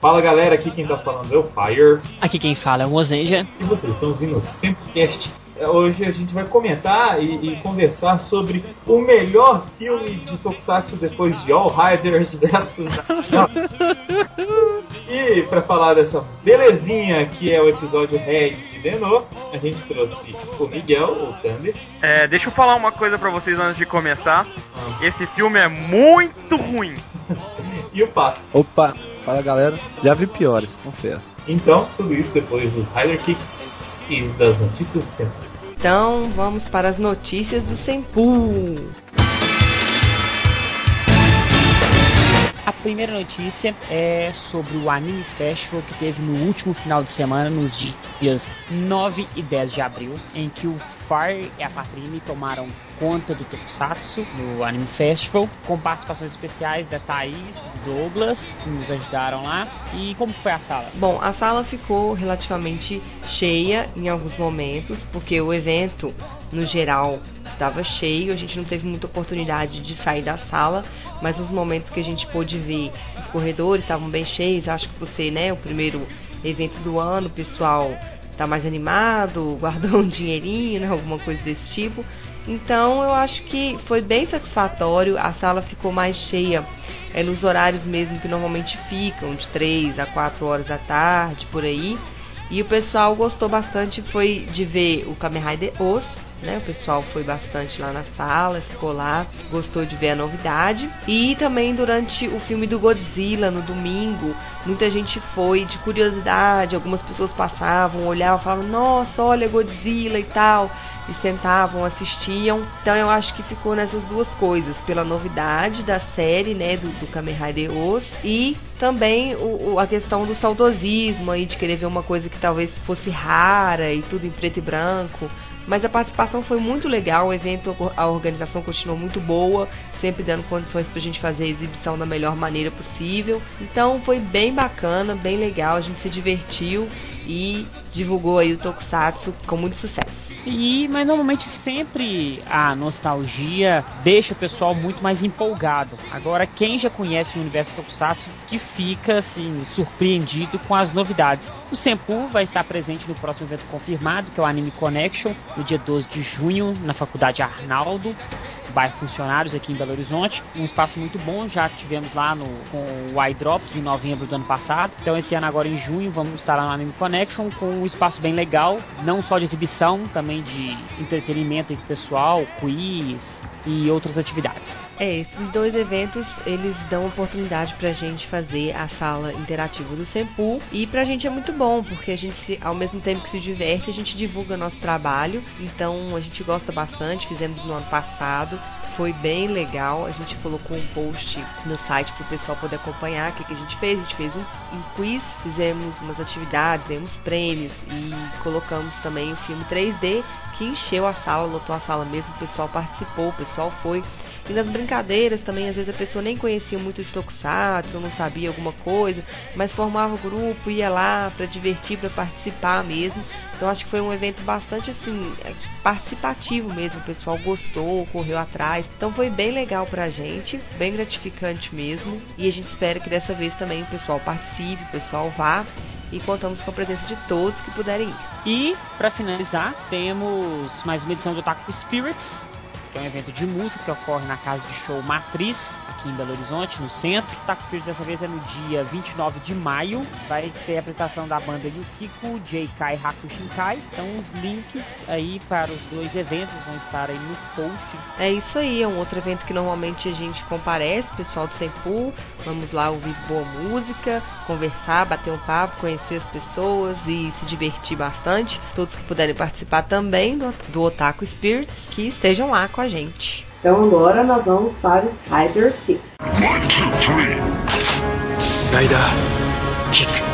Fala galera, aqui quem tá falando é o Fire. Aqui quem fala é o Mozenja. E vocês estão ouvindo o Sempcast. Hoje a gente vai comentar e, e, conversar sobre o melhor filme de Tokusatsu depois de All Riders versus E para falar dessa belezinha que é o episódio Red de Denô, a gente trouxe o Miguel, o Thunder. É, deixa eu falar uma coisa para vocês antes de começar. Ah. Esse filme é muito ruim. e o Pato. Opa, fala galera. Já vi piores, confesso. Então, tudo isso depois dos Rider Kicks e das notícias do Senpu. Então, vamos para as notícias do Senpu. A primeira notícia é sobre o Anime Festival que teve no último final de semana, nos dias 9 e 10 de abril, em que o Fire e a Patrine tomaram conta do Tokusatsu no Anime Festival, com participações especiais da Thaís Douglas, que nos ajudaram lá. E como foi a sala? Bom, a sala ficou relativamente cheia em alguns momentos, porque o evento, no geral, estava cheio, a gente não teve muita oportunidade de sair da sala, mas os momentos que a gente pôde ver, os corredores estavam bem cheios, acho que você, né, o primeiro evento do ano, o pessoal tá mais animado, guardou um dinheirinho, né, alguma coisa desse tipo. Então eu acho que foi bem satisfatório, a sala ficou mais cheia é, nos horários mesmo que normalmente ficam, de 3 a 4 horas da tarde, por aí. E o pessoal gostou bastante foi de ver o Kamen Rider Os, né? O pessoal foi bastante lá na sala, ficou lá, gostou de ver a novidade. E também durante o filme do Godzilla, no domingo, muita gente foi de curiosidade, algumas pessoas passavam, olhavam, falavam, nossa, olha Godzilla e tal. E sentavam, assistiam. Então eu acho que ficou nessas duas coisas, pela novidade da série, né, do, do Kamen Rider Os, e também o, o, a questão do saudosismo aí, de querer ver uma coisa que talvez fosse rara e tudo em preto e branco. Mas a participação foi muito legal, o evento, a organização continuou muito boa, sempre dando condições para a gente fazer a exibição da melhor maneira possível. Então foi bem bacana, bem legal, a gente se divertiu e divulgou aí o Tokusatsu com muito sucesso. E, mas normalmente sempre a nostalgia deixa o pessoal muito mais empolgado. Agora, quem já conhece o universo Tokusatsu que fica assim surpreendido com as novidades. O Senpu vai estar presente no próximo evento confirmado, que é o Anime Connection, no dia 12 de junho, na Faculdade Arnaldo bairro Funcionários aqui em Belo Horizonte. Um espaço muito bom, já tivemos lá no, com o iDrops em novembro do ano passado. Então esse ano agora em junho vamos estar lá no Anime Connection com um espaço bem legal, não só de exibição, também de entretenimento entre pessoal, quiz e outras atividades. É, esses dois eventos, eles dão oportunidade pra gente fazer a sala interativa do Sempu e pra gente é muito bom, porque a gente, ao mesmo tempo que se diverte, a gente divulga nosso trabalho, então a gente gosta bastante, fizemos no ano passado, foi bem legal. A gente colocou um post no site para o pessoal poder acompanhar o que, que, a gente fez. A gente fez um, um quiz, fizemos umas atividades, demos prêmios e colocamos também o filme 3D que encheu a sala, lotou a sala mesmo, o pessoal participou, o pessoal foi. E nas brincadeiras também, às vezes a pessoa nem conhecia muito de Tokusatsu, não sabia alguma coisa, mas formava o grupo, ia lá para divertir, para participar mesmo. Então acho que foi um evento bastante assim, é, participativo mesmo, o pessoal gostou, correu atrás. Então foi bem legal pra gente, bem gratificante mesmo. E a gente espera que dessa vez também o pessoal participe, o pessoal vá e contamos com a presença de todos que puderem ir. E, para finalizar, temos mais uma edição do Otaku Spirits, que é um evento de música que ocorre na casa de show Matriz, aqui em Belo Horizonte, no centro. O Taco Spirit dessa vez é no dia 29 de maio. Vai ter a apresentação da banda Yukiko, J.Kai Hakushinkai. Então os links aí para os dois eventos vão estar aí no post. É isso aí, é um outro evento que normalmente a gente comparece, pessoal do Sempu. Vamos lá ouvir boa música, conversar, bater um papo, conhecer as pessoas e se divertir bastante. Todos que puderem participar também do, do Otaku Spirit, que estejam lá com a gente. Então agora nós vamos para Kick. Kick. Rider Kick.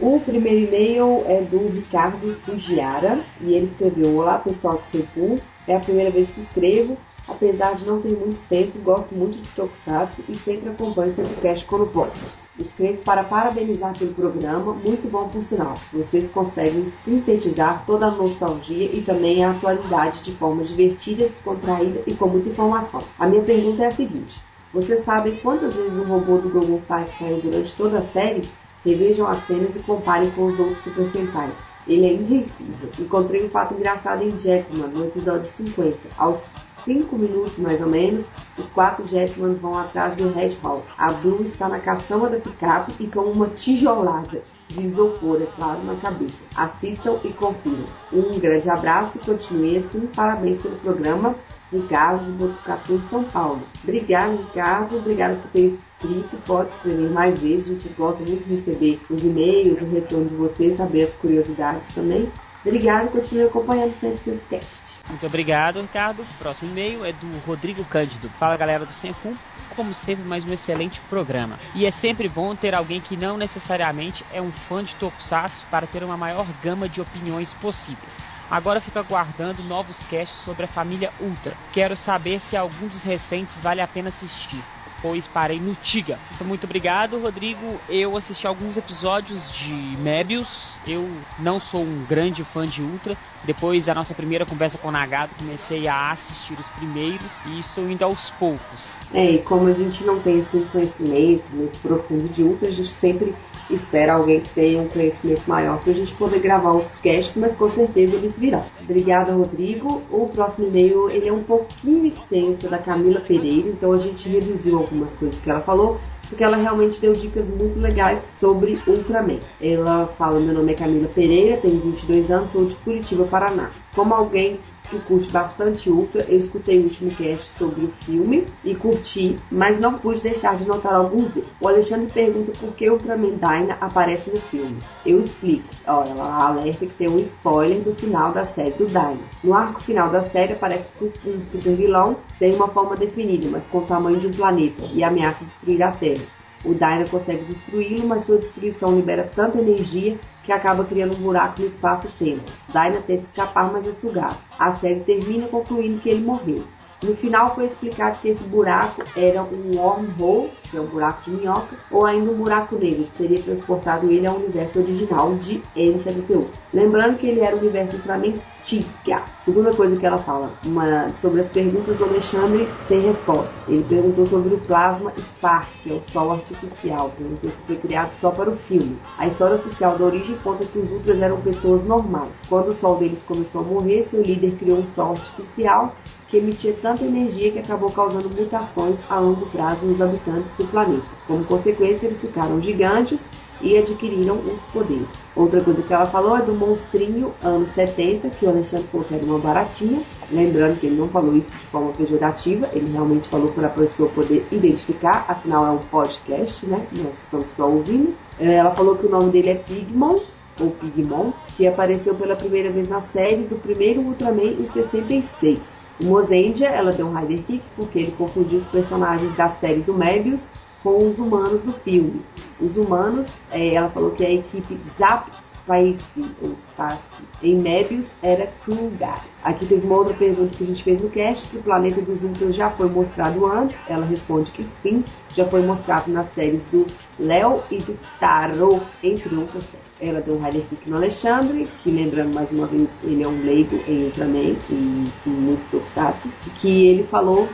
O primeiro e-mail é do Ricardo Fujiara e ele escreveu: Olá pessoal do Sepu, é a primeira vez que escrevo. Apesar de não ter muito tempo, gosto muito de Tokusatsu e sempre acompanho o Sepulcast quando posso. Escrevo para parabenizar pelo programa, muito bom por sinal. Vocês conseguem sintetizar toda a nostalgia e também a atualidade de forma divertida, descontraída e com muita informação. A minha pergunta é a seguinte: Vocês sabem quantas vezes o robô do Google Five caiu durante toda a série? Revejam as cenas e comparem com os outros Super Sentais. Ele é invencível. Encontrei um fato engraçado em Jackman, no episódio 50. Aos 5 minutos mais ou menos, os quatro Jetman vão atrás do Red Hall. A Blue está na caçamba da picape e com uma tijolada de isopor, é claro, na cabeça. Assistam e confiram. Um grande abraço e continue assim. Parabéns pelo programa. Ricardo de Botucatu, São Paulo. Obrigado, Ricardo. Obrigado por ter escrito. Pode escrever mais vezes. A gente gosta muito de receber os e-mails, o retorno de vocês, saber as curiosidades também. Obrigado e continue acompanhando sempre o teste. Muito obrigado, Ricardo. Próximo e-mail é do Rodrigo Cândido. Fala galera do Sencum. Como sempre, mais um excelente programa. E é sempre bom ter alguém que não necessariamente é um fã de Tokusatsu para ter uma maior gama de opiniões possíveis. Agora fico aguardando novos casts sobre a família Ultra. Quero saber se algum dos recentes vale a pena assistir pois parei no Tiga. Então, muito obrigado, Rodrigo. Eu assisti alguns episódios de Mebius. Eu não sou um grande fã de Ultra. Depois da nossa primeira conversa com o Nagato, comecei a assistir os primeiros e estou indo aos poucos. É, e como a gente não tem esse conhecimento muito profundo de Ultra, a gente sempre espera alguém que tenha um conhecimento maior para a gente poder gravar outros casts, mas com certeza eles virão. Obrigada, Rodrigo. O próximo e-mail ele é um pouquinho extenso da Camila Pereira, então a gente reduziu algumas coisas que ela falou, porque ela realmente deu dicas muito legais sobre Ultraman. Ela fala: Meu nome é Camila Pereira, tenho 22 anos, sou de Curitiba, Paraná. Como alguém que curte bastante Ultra, eu escutei o último cast sobre o filme e curti, mas não pude deixar de notar alguns erros. O Alexandre pergunta por que Ultraman Dyna aparece no filme. Eu explico. Ó, ela alerta que tem um spoiler do final da série do Dyna. No arco final da série aparece um super vilão sem uma forma definida, mas com o tamanho de um planeta e ameaça destruir a Terra. O Dyna consegue destruí-lo, mas sua destruição libera tanta energia que acaba criando um buraco no espaço-tempo. Dyna tenta escapar, mas é sugado. A série termina concluindo que ele morreu. No final foi explicado que esse buraco era um wormhole, que é um buraco de minhoca, ou ainda um buraco negro, que teria transportado ele ao universo original de N78. Lembrando que ele era o universo Ultraman Tiga. Segunda coisa que ela fala, uma, sobre as perguntas do Alexandre sem resposta. Ele perguntou sobre o plasma Spark, que é o sol artificial. Perguntou se foi criado só para o filme. A história oficial da origem conta que os Ultras eram pessoas normais. Quando o sol deles começou a morrer, seu líder criou um sol artificial que emitia tanta energia que acabou causando mutações a longo prazo nos habitantes do planeta. Como consequência, eles ficaram gigantes e adquiriram os poderes. Outra coisa que ela falou é do monstrinho anos 70, que o Alexandre falou que era uma baratinha. Lembrando que ele não falou isso de forma pejorativa, ele realmente falou para a pessoa poder identificar, afinal é um podcast, né? Nós estamos só ouvindo. É, ela falou que o nome dele é Pigmon, ou Pigmon, que apareceu pela primeira vez na série do primeiro Ultraman em 66. O Mozendia, ela deu um rider kick porque ele confundiu os personagens da série do Mebius com os humanos do filme. Os humanos, é, ela falou que a equipe Zap Space, ou Space, em Mebius era Krungar. Aqui teve uma outra pergunta que a gente fez no cast, se o planeta dos Ultras já foi mostrado antes. Ela responde que sim, já foi mostrado nas séries do Léo e do Taro, entre outras séries. Ela deu um rider kick no Alexandre, que lembrando mais uma vez, ele é um leigo em Ultraman e em muitos tokusatsu, que ele falou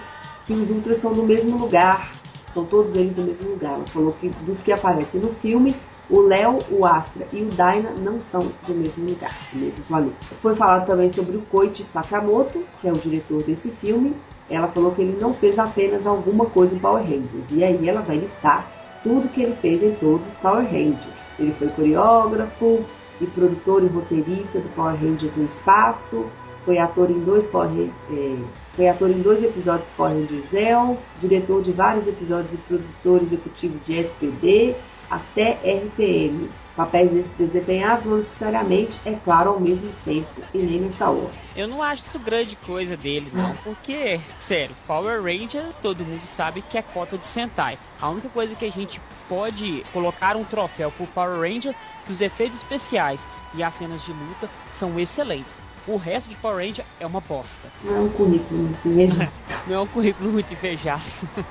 que os Ultras são do mesmo lugar, são todos eles do mesmo lugar. Ela falou que dos que aparecem no filme, o Léo, o Astra e o Dyna não são do mesmo lugar, do mesmo planeta. Foi falado também sobre o Koichi Sakamoto, que é o diretor desse filme. Ela falou que ele não fez apenas alguma coisa em Power Rangers. E aí ela vai listar tudo que ele fez em todos os Power Rangers. Ele foi coreógrafo e produtor e roteirista do Power Rangers no espaço, foi ator em dois Power é, foi ator em dois episódios de Power Rangers Zell, diretor de vários episódios e produtor executivo de SPD até RPM. Papéis esses desempenhados não necessariamente, é claro, ao mesmo tempo e nem nessa ordem. Eu não acho isso grande coisa dele, não, porque, sério, Power Ranger todo mundo sabe que é cota de Sentai. A única coisa que a gente pode colocar um troféu pro Power Ranger que os efeitos especiais e as cenas de luta são excelentes. O resto de Power Ranger é uma bosta. Não é um currículo muito invejoso. Não é um currículo muito invejado.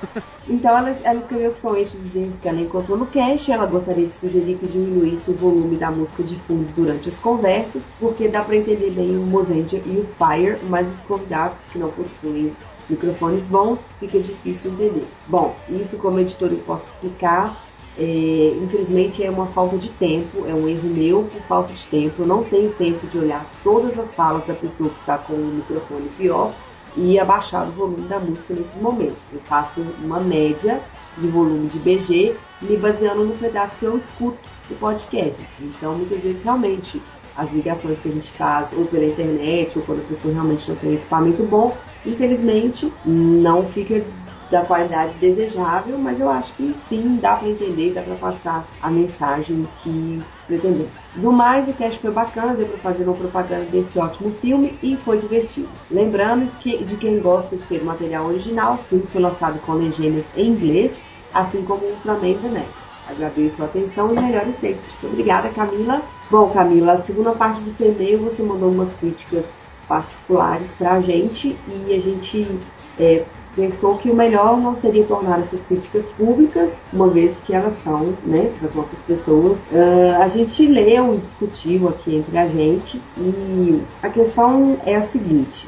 então ela, ela escreveu que são estes erros que ela encontrou no cast. Ela gostaria de sugerir que diminuísse o volume da música de fundo durante as conversas, porque dá para entender bem o Mozendia e o Fire, mas os convidados que não possuem microfones bons, fica difícil entender. Bom, isso como editor eu posso explicar. É, infelizmente é uma falta de tempo, é um erro meu por falta de tempo. Eu não tenho tempo de olhar todas as falas da pessoa que está com o microfone pior e abaixar o volume da música nesses momentos. Eu faço uma média de volume de BG me baseando no pedaço que eu escuto do podcast. Então, muitas vezes, realmente, as ligações que a gente faz, ou pela internet, ou quando a pessoa realmente não tem equipamento bom, infelizmente, não fica da qualidade desejável, mas eu acho que sim, dá para entender, dá para passar a mensagem que pretendemos. Do mais, o cast foi bacana, deu para fazer uma propaganda desse ótimo filme e foi divertido. Lembrando que de quem gosta de ter material original, o filme foi lançado com legendas em inglês, assim como o Ultraman The Next. Agradeço a atenção e melhore sempre. Obrigada, Camila. Bom, Camila, a segunda parte do seu e-mail você mandou umas críticas particulares para a gente e a gente é, pensou que o melhor não seria tornar essas críticas públicas, uma vez que elas são, né, para as nossas pessoas. Uh, a gente leu e discutiu aqui entre a gente e a questão é a seguinte: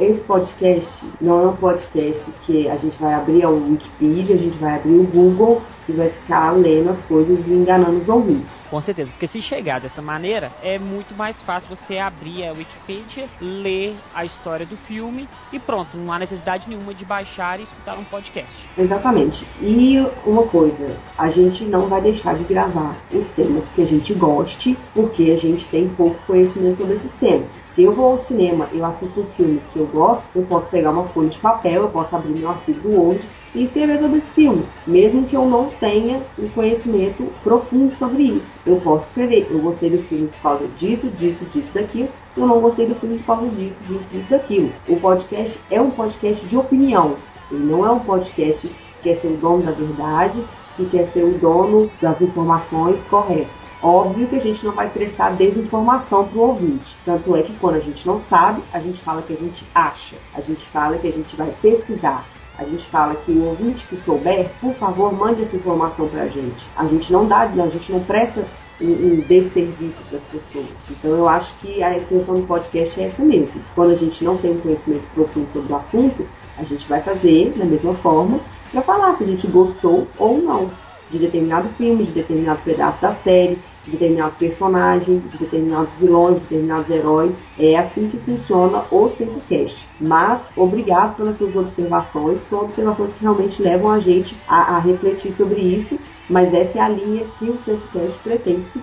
esse podcast não é um podcast que a gente vai abrir a Wikipedia, a gente vai abrir o Google e vai ficar lendo as coisas e enganando os ouvintes. Com certeza, porque se chegar dessa maneira, é muito mais fácil você abrir a Wikipedia, ler a história do filme e pronto, não há necessidade nenhuma de baixar e escutar um podcast. Exatamente. E uma coisa, a gente não vai deixar de gravar os temas que a gente goste, porque a gente tem pouco conhecimento sobre esses temas. Se eu vou ao cinema e eu assisto um filme que eu gosto, eu posso pegar uma folha de papel, eu posso abrir meu arquivo do Word e escrever sobre esse filme, mesmo que eu não tenha um conhecimento profundo sobre isso. Eu posso escrever, eu gostei do filme por causa disso, disso, disso, daquilo, eu não gostei do filme por causa disso, disso, disso, daquilo. O podcast é um podcast de opinião, ele não é um podcast que quer ser o dono da verdade, que quer ser o dono das informações corretas. Óbvio que a gente não vai prestar desinformação para o ouvinte. Tanto é que quando a gente não sabe, a gente fala que a gente acha. A gente fala que a gente vai pesquisar. A gente fala que o ouvinte que souber, por favor, mande essa informação para a gente. A gente não dá, a gente não presta um, um desserviço para as pessoas. Então eu acho que a intenção do podcast é essa mesmo. Quando a gente não tem um conhecimento profundo sobre o assunto, a gente vai fazer da mesma forma para falar se a gente gostou ou não de determinado filme, de determinado pedaço da série, de determinados personagens, de determinados vilões, de determinados heróis. É assim que funciona o TempoCast. Mas, obrigado pelas suas observações, são observações que realmente levam a gente a, a refletir sobre isso, mas essa é a linha que o TempoCast pretende se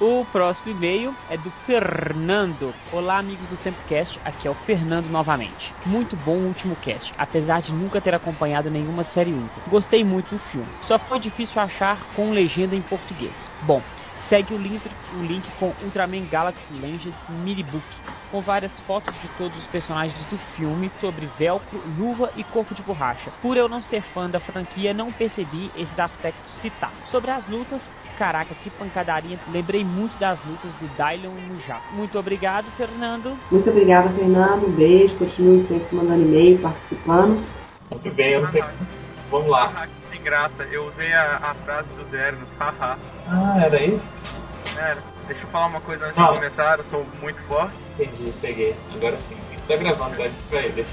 o próximo e-mail é do Fernando. Olá, amigos do Sempcast, aqui é o Fernando novamente. Muito bom o último cast, apesar de nunca ter acompanhado nenhuma série única. Gostei muito do filme, só foi difícil achar com legenda em português. Bom, segue o link, o link com Ultraman Galaxy Legends Minibook, com várias fotos de todos os personagens do filme sobre velcro, luva e corpo de borracha. Por eu não ser fã da franquia, não percebi esses aspectos citados. Sobre as lutas, caraca, que pancadaria. Lembrei muito das lutas do Dylan no Japão. Muito obrigado, Fernando. Muito obrigado, Fernando. Um beijo. Continue sempre mandando e-mail, participando. Muito bem, eu sei. Vamos lá. Graça, eu usei a, a frase do zero nos haha. Ah, era isso? Era. Deixa eu falar uma coisa antes Ah. de começar, eu sou muito forte. Entendi, peguei. Agora sim. Isso tá gravando, vai pra ele, deixa.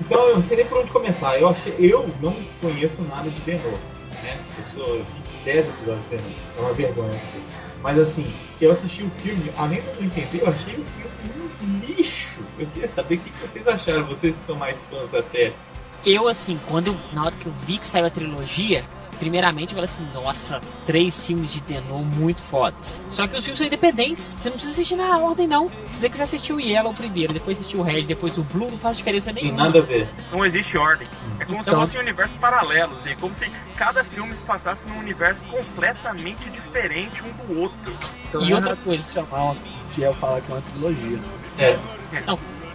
Então eu não sei nem por onde começar. Eu achei, eu não conheço nada de Novo, né? Eu sou 10 episódios de Novo. É uma vergonha assim. Mas assim, eu assisti o filme, além de eu não entender, eu achei o filme um lixo. Eu queria saber o que vocês acharam, vocês que são mais fãs da série. Eu, assim, quando na hora que eu vi que saiu a trilogia, primeiramente eu falei assim, nossa, três filmes de Denon muito fodas. Só que os filmes são independentes, você não precisa assistir na ordem, não. Se você quiser assistir o Yellow primeiro, depois assistir o Red, depois o Blue, não faz diferença Tem nenhuma. nada a ver. Não existe ordem. É como Então- se fossem universos paralelos, é como se cada filme se passasse num universo completamente diferente um do outro. Então E outra coisa, que eu falo que é uma trilogia. É.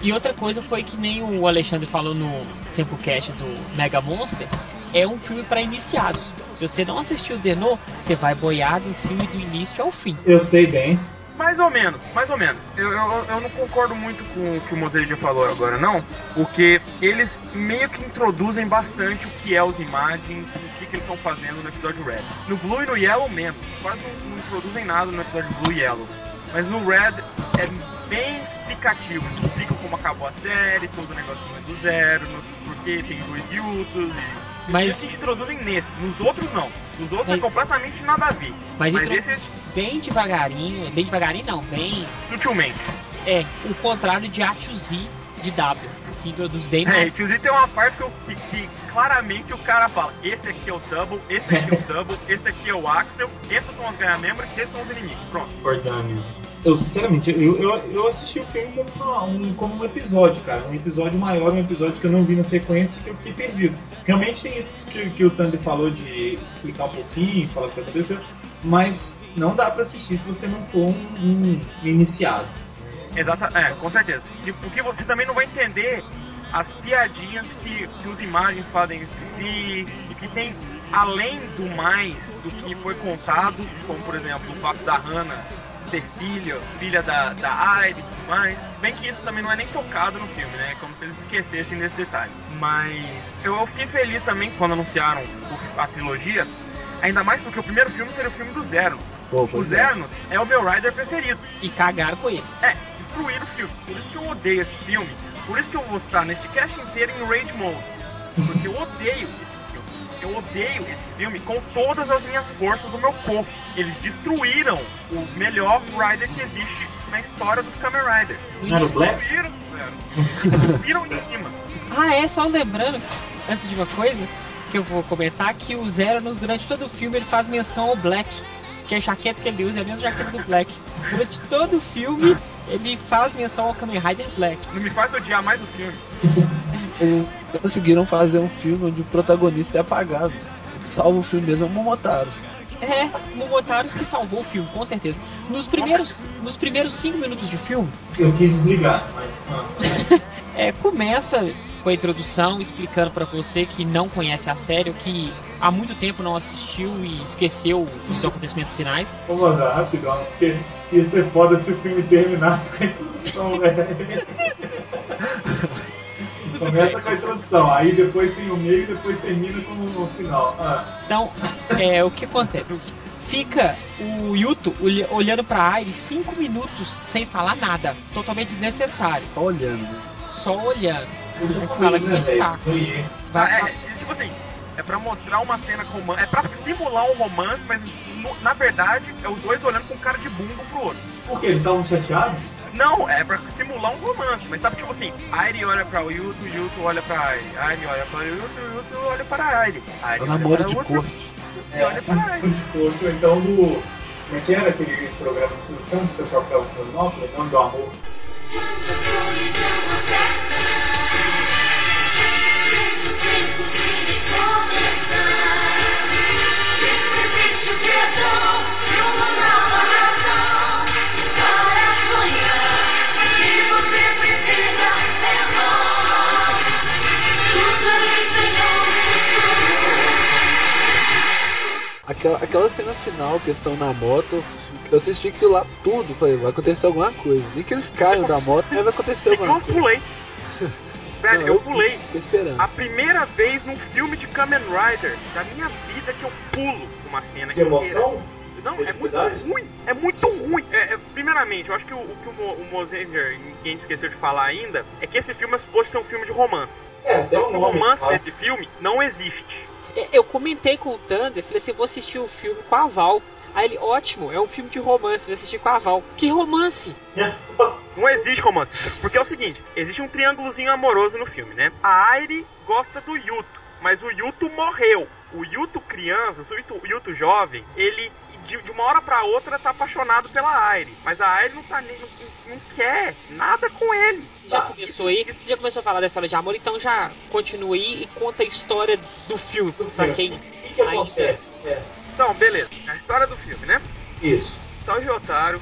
E outra coisa foi que nem o Alexandre falou no Simplecast do Mega Monster, é um filme para iniciados. Se você não assistiu o Denô, você vai boiar do filme do início ao fim. Eu sei bem. Mais ou menos, mais ou menos. Eu, eu, eu não concordo muito com o que o Mozeja falou agora, não. Porque eles meio que introduzem bastante o que é os imagens, o que, que eles estão fazendo no episódio Red. No Blue e no Yellow mesmo. Quase não, não introduzem nada no episódio Blue e Yellow. Mas no Red é bem explicativos. Explicam como acabou a série, todo o negocinho do zero, no, porque tem dois Yutos e. Mas- Eles se introduzem nesse, nos outros não. Nos outros Mas- é completamente nada a ver. Mas, Mas esse bem devagarinho, bem devagarinho não, bem. sutilmente. É, o contrário de A2Z de W, que introduz bem É, mais. tiozinho tem uma parte que, eu, que, que claramente o cara fala: esse aqui é o Double, esse aqui é o Double, esse aqui é o Axel, esses são os ganha-membros e esses são os inimigos. Pronto. Ordâmio. Eu, sinceramente, eu, eu, eu assisti o filme como, um, como um episódio, cara. Um episódio maior, um episódio que eu não vi na sequência e que eu fiquei perdido. Realmente tem isso que, que o Tandy falou de explicar um pouquinho, falar o que aconteceu, mas não dá pra assistir se você não for um, um iniciado. Exata, é, com certeza. E Porque você também não vai entender as piadinhas que, que os imagens fazem entre si e que tem além do mais do que foi contado, como por exemplo o fato da Hannah ser filha, filha da, da Aire e tudo mais. Bem que isso também não é nem tocado no filme, né? É como se eles esquecessem desse detalhe. Mas eu, fiquei feliz também quando anunciaram a trilogia, ainda mais porque o primeiro filme seria o filme do Zero. Pô, O é. Zernos é o meu Rider preferido. E cagaram com ele. É, destruir o filme. Por isso que eu odeio esse filme. Por isso que eu vou estar nesse cast inteiro em Rage Mode. Porque eu odeio esse filme. Eu odeio esse filme com todas as minhas forças do meu corpo. Eles destruíram o melhor Rider que existe na história dos Kamen Rider. Não era o Black? Destruíram, velho. Destruíram em cima. Ah, é, só lembrando, antes de uma coisa, que eu vou comentar, que o Zeranos, durante todo o filme, ele faz menção ao Black. Que a jaqueta que ele usa é a mesma jaqueta do Black. Durante todo o filme, ele faz menção ao Kamen Rider Black. Não me faz odiar mais o filme. Eles conseguiram fazer um filme onde o protagonista é apagado. Salva o filme mesmo é o Momotaro. É, Momotaros que salvou o filme, com certeza. Nos primeiros, nos primeiros cinco minutos de filme, Eu quis desligar, mas. é, começa com a introdução explicando pra você que não conhece a série, ou que há muito tempo não assistiu e esqueceu os seus acontecimentos finais. Vamos andar rapidão, porque ia ser foda se o filme terminasse com a introdução, velho. Começa com a introdução, aí depois tem o meio e depois termina com o final. Ah, Então, é, o que acontece? Fica o Yuto olha- olhando pra Aire cinco minutos sem falar nada, totalmente desnecessário, Só olhando. né? só olhando. tudo Aí você com fala que né, saco. Vai, é, é, tipo assim, é pra mostrar uma cena romântica. É pra simular um romance, mas no- na verdade é os dois olhando com cara de bunda um pro outro. Por quê? Eles estavam chateados? Não, é pra simular um romance, mas sabe tipo assim, Aire olha pra Yuto, Yuto olha pra Aire, Aire olha pra Yuto, Yuto olha para Aire. Aire É olha namoro para de corte. E olha pra Aire. de corpo, então do. Como é que era aquele programa do Silvio Santos, o pessoal que tava falando, não, falei, nome do amor. Aquela, aquela cena final que eles estão na moto, eu assisti aquilo lá tudo, falei, vai acontecer alguma coisa. Nem que eles caiam da moto, mas vai acontecer que alguma coisa. Velho, Não, eu pulei. Tô esperando. A primeira vez num filme de Kamen Rider da minha vida que eu pulo uma cena De emoção? Não, é muito ruim. É muito ruim. É, é, primeiramente, eu acho que o, o que o, Mo- o Mosenger, ninguém esqueceu de falar ainda, é que esse filme é suposto ser um filme de romance. É, Só o que romance fala. desse filme não existe. É, Eu comentei com o Thunder, falei assim, eu vou assistir o filme com a Val. Aí ele, ótimo, é um filme de romance, vai assistir com a Val. Que romance? Não existe romance. Porque é o seguinte, existe um triângulozinho amoroso no filme, né? A Aire gosta do Yuto, mas o Yuto morreu. O Yuto criança, o Yuto, o Yuto jovem, ele de, de uma hora pra outra tá apaixonado pela Aire. Mas a Aire não tá nem. Não, não quer nada com ele. Já começou aí, já começou a falar da história de amor, então já continua aí e conta a história do filme, pra quem... O que, que acontece? É, Então, beleza. A história do filme, né? isso. Só o Jotaro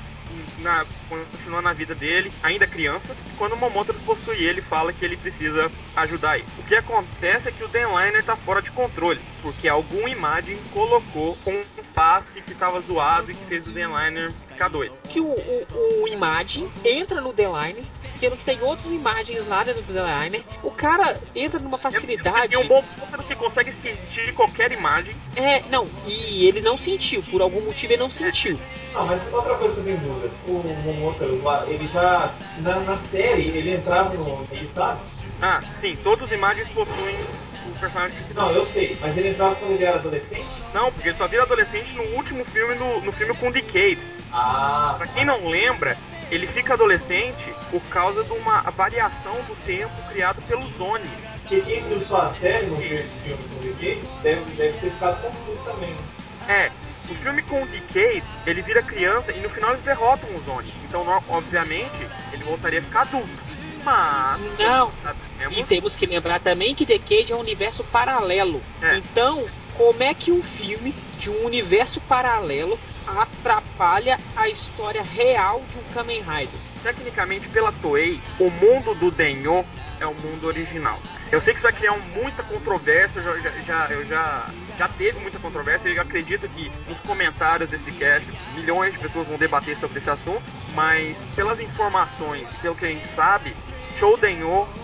na, continua na vida dele, ainda criança, quando o Momotaro possui ele fala que ele precisa ajudar ele. O que acontece é que o Denliner tá fora de controle, porque algum imagem colocou um passe que tava zoado e que fez o Denliner ficar doido. Que o, o, o Imagine entra no The Line, sendo que tem outras imagens lá dentro do designer. O cara entra numa facilidade. E um bom ponto que consegue sentir qualquer imagem. É, não, e ele não sentiu, por algum motivo ele não sentiu. Não, mas outra coisa que eu tenho dúvida. O lá, ele já. Na, na série, ele entrava no militar? Ah, sim, todas as imagens possuem o personagem principal. Não, eu sei, mas ele entrava quando ele era adolescente? Não, porque ele só vira adolescente no último filme, no, no filme com Decade. Ah, Pra quem não lembra, ele fica adolescente por causa de uma variação do tempo criado pelos Oni. porque quem viu só a série, não viu esse filme com o Decay, deve, deve ter ficado confuso também. É, o filme com o Decade, ele vira criança e no final eles derrotam os Oni. Então, obviamente, ele voltaria a ficar adulto. Mas, Não. sabemos E temos que lembrar também que Decade é um universo paralelo. É. Então, como é que um filme de um universo paralelo atrapalha a história real de um Kamen Rider? Tecnicamente, pela Toei, o mundo do Denyo é o mundo original. Eu sei que isso vai criar muita controvérsia, eu já, já, já- eu já, já teve muita controvérsia, eu acredito que nos comentários desse cast milhões de pessoas vão debater sobre esse assunto, mas pelas informações, pelo que a gente sabe, Show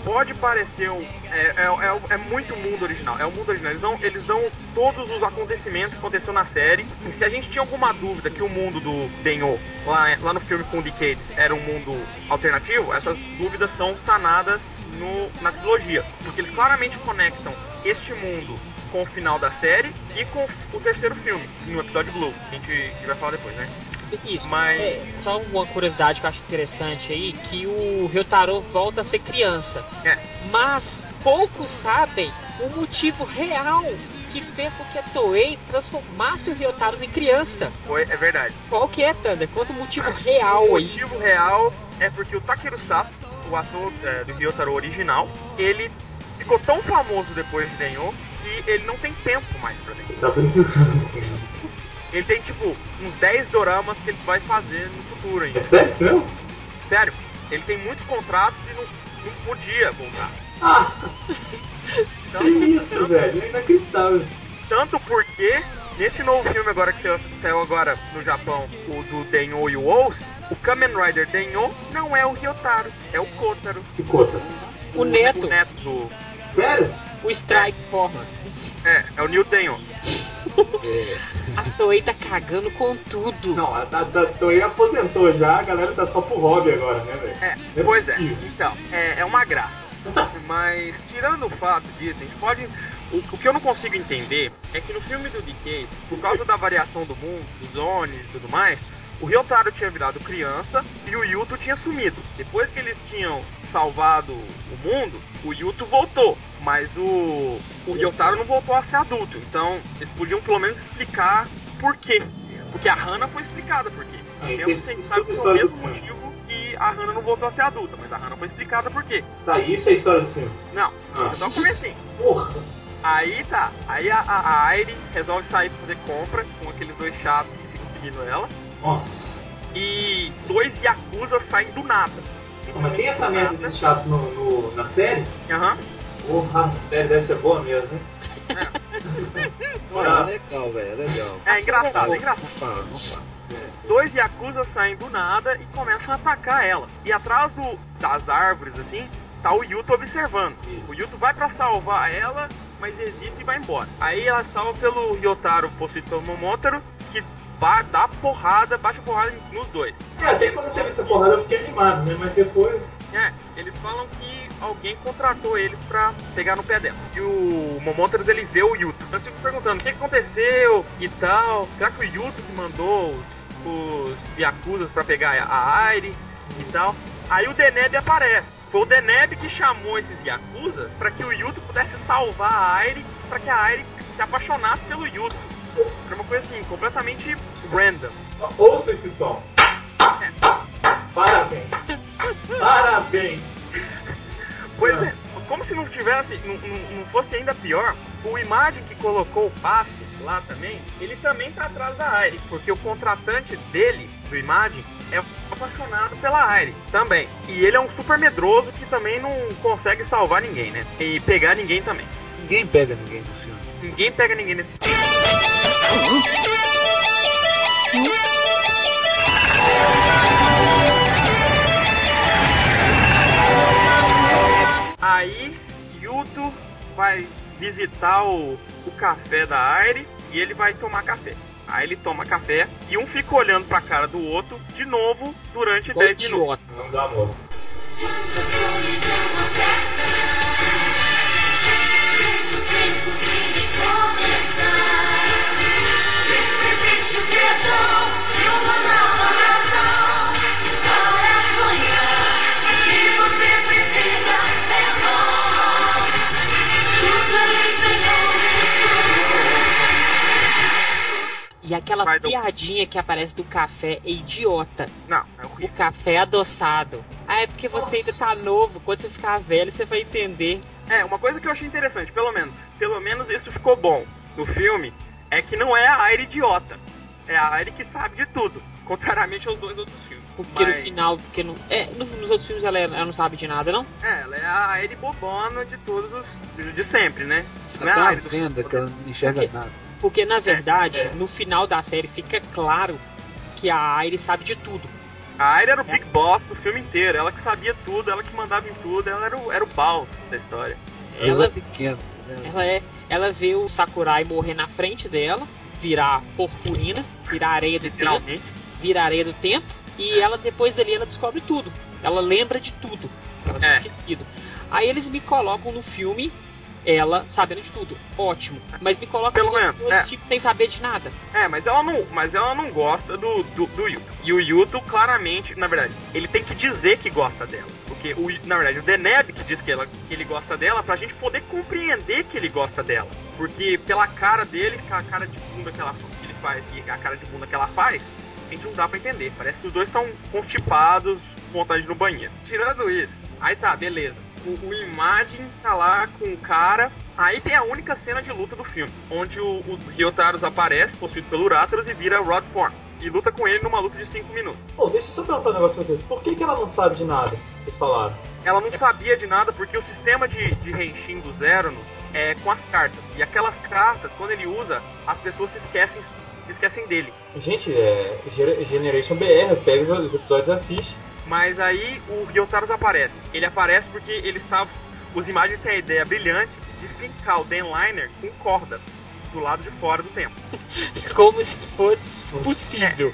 pode parecer um, é, é, é, é muito mundo original, é o mundo original. Eles dão, eles dão todos os acontecimentos que aconteceu na série. E se a gente tinha alguma dúvida que o mundo do Denyo, lá, lá no filme com o Decade, era um mundo alternativo, essas dúvidas são sanadas no, na trilogia. Porque eles claramente conectam este mundo com o final da série e com o terceiro filme, no episódio Blue, que a gente, vai falar depois, né? Isso. Mas- É, só uma curiosidade que eu acho interessante aí, que o Ryotaro volta a ser criança. É. Mas poucos sabem o motivo real que fez com que a Toei transformasse o Ryotaro em criança. Foi, é verdade. Qual que é, Thunder? Conta o motivo real O aí. motivo real é porque o Takeru Sato, o ator é, do Ryotaro original, ele ficou tão famoso depois de Denyo que ele não tem tempo mais pra Denyo. Tá. Ele tem tipo uns 10 doramas que ele vai fazer no futuro É ainda. sério isso mesmo? Sério, ele tem muitos contratos e não, não podia voltar. Ah, Então, que isso, velho? É inacreditável. Tanto porque, nesse novo filme agora que saiu, saiu agora no Japão, o do Denyo e o Ous, o Kamen Rider Denyo não é o Ryotaro, é o Kotaro. Que conta? O neto, O neto do. Sério? O Strike Forma. É, é o New Denyo. É, A Toei tá cagando com tudo. Não, a, a, a Toei aposentou já, a galera tá só pro hobby agora, né, velho? É, é pois é. Então, é, é uma graça. Mas, tirando o fato disso, a gente pode. O, o que eu não consigo entender é que no filme do Decay, por causa da variação do mundo, dos zones e tudo mais, o Ryotaro tinha virado criança e o Yuto tinha sumido. Depois que eles tinham salvado o mundo, o Yuto voltou. Mas o, o Ryotaro não voltou a ser adulto. Então, eles podiam pelo menos explicar por quê. Porque a Hana foi explicada por quê. Mesmo é- sem isso saber é pelo história do mesmo motivo que a Hana não voltou a ser adulta, mas a Hana foi explicada por quê. Tá, isso é a história do filme. Não, Ah. isso é só o comecinho. Porra! Aí tá, aí a, a, a Aire resolve sair pra fazer compra com aqueles dois chatos que ficam seguindo ela. Nossa. E dois Yakuza saem do nada. Mas tem essa merda desses chatos no, no- na série? Aham. Porra, a série deve ser boa mesmo, hein? Ah. é legal, velho, é legal. É engraçado, é engraçado. Não fala. Dois Yakuza saem do nada e começam a atacar ela. E atrás do, das árvores, assim, tá o Yuto observando. Isso. O Yuto vai pra salvar ela, mas hesita e vai embora. Aí ela salva pelo Ryotaro, possuído pelo Momotaro, ba- dá porrada, bate porrada nos dois. É, até quando teve essa porrada eu fiquei animado, né? Mas depois. É, eles falam que alguém contratou eles pra pegar no pé dela. E o Momotaro, ele vê o Yuto. Eu fico perguntando, o que que aconteceu e tal? Será que o Yuto que mandou os, os Yakuzas pra pegar a Aire e tal? Aí o Deneb aparece. Foi o Deneb que chamou esses Yakuzas pra que o Yuto pudesse salvar a Aire, pra que a Aire se apaixonasse pelo Yuto. Foi uma coisa assim, completamente random. Ouça esse som. Parabéns. Parabéns. Pois é, como se não tivesse, não, não- não fosse ainda pior, o Imagem que colocou o passe lá também, ele também tá atrás da Aire, porque o contratante dele, do Imagem, é apaixonado pela Aire também. E ele é um super medroso que também não consegue salvar ninguém, né? E pegar ninguém também. Ninguém pega ninguém. Ninguém pega ninguém nesse. Aí, Yuto vai visitar o, o café da Aire e ele vai tomar café. Aí ele toma café e um fica olhando pra cara do outro de novo durante 10 minutos. Não dá amor. E aquela Vai, piadinha que aparece do café é idiota. Não, é O horrível. café adoçado. Ah, é porque você ainda tá novo. Quando você ficar velho, você vai entender. É, uma coisa que eu achei interessante, pelo menos, pelo menos isso ficou bom no filme, é que não é a Aire idiota. É a Aire que sabe de tudo. Contrariamente aos dois outros filmes. Porque no Mas- final, porque não. É, no- nos outros filmes ela, é- ela não sabe de nada, não? É, ela é a Aire bobona de todos os. de sempre, né? Não é a Aire do- venda que ela não enxerga Porque- nada. Porque na verdade, é. no final da série fica claro que a Aire sabe de tudo. A Aire era o Big Boss do filme inteiro. Ela que sabia tudo, ela que mandava em tudo, ela era o, era o boss da história. Deus Ela, é pequeno. né? ela é. Ela vê o Sakurai morrer na frente dela, virar purpurina, virar areia do tempo, virar areia do tempo, e ela depois dali ela descobre tudo. Ela lembra de tudo. Ela tem É. sentido. Aí eles me colocam no filme ela sabendo de tudo. Ótimo. Mas me colocam Pelo nos menos, é. tipo, sem saber de nada. É, mas ela não, mas ela não gosta do, do, do Yuto. E o Yuto, claramente, na verdade, ele tem que dizer que gosta dela. O, na verdade, o Deneb que diz que, ela, que ele gosta dela pra gente poder compreender que ele gosta dela. Porque pela cara dele, a cara de bunda que, ela, que ele faz e a cara de bunda que ela faz, a gente não dá pra entender. Parece que os dois estão constipados, vontade no banheiro. Tirando isso, aí tá, beleza. O, o Imagine tá lá com o cara. Aí tem a única cena de luta do filme, onde o, o Ryotaros aparece, possuído pelo Rátaros, e vira Rod Form. E luta com ele numa luta de 5 minutos. Pô, deixa eu só perguntar um negócio pra vocês. Por que, que ela não sabe de nada? Vocês falaram. Ela não sabia de nada porque o sistema de, de Henshin do Zero é com as cartas. E aquelas cartas, quando ele usa, as pessoas se esquecem, se esquecem dele. Gente, é Generation BR, pega os- os episódios e assiste. Mas aí o Ryotaros aparece. Ele aparece porque ele estava. Os imagens têm a ideia brilhante de fincar o Denliner com corda do lado de fora do templo. Como se fosse possível.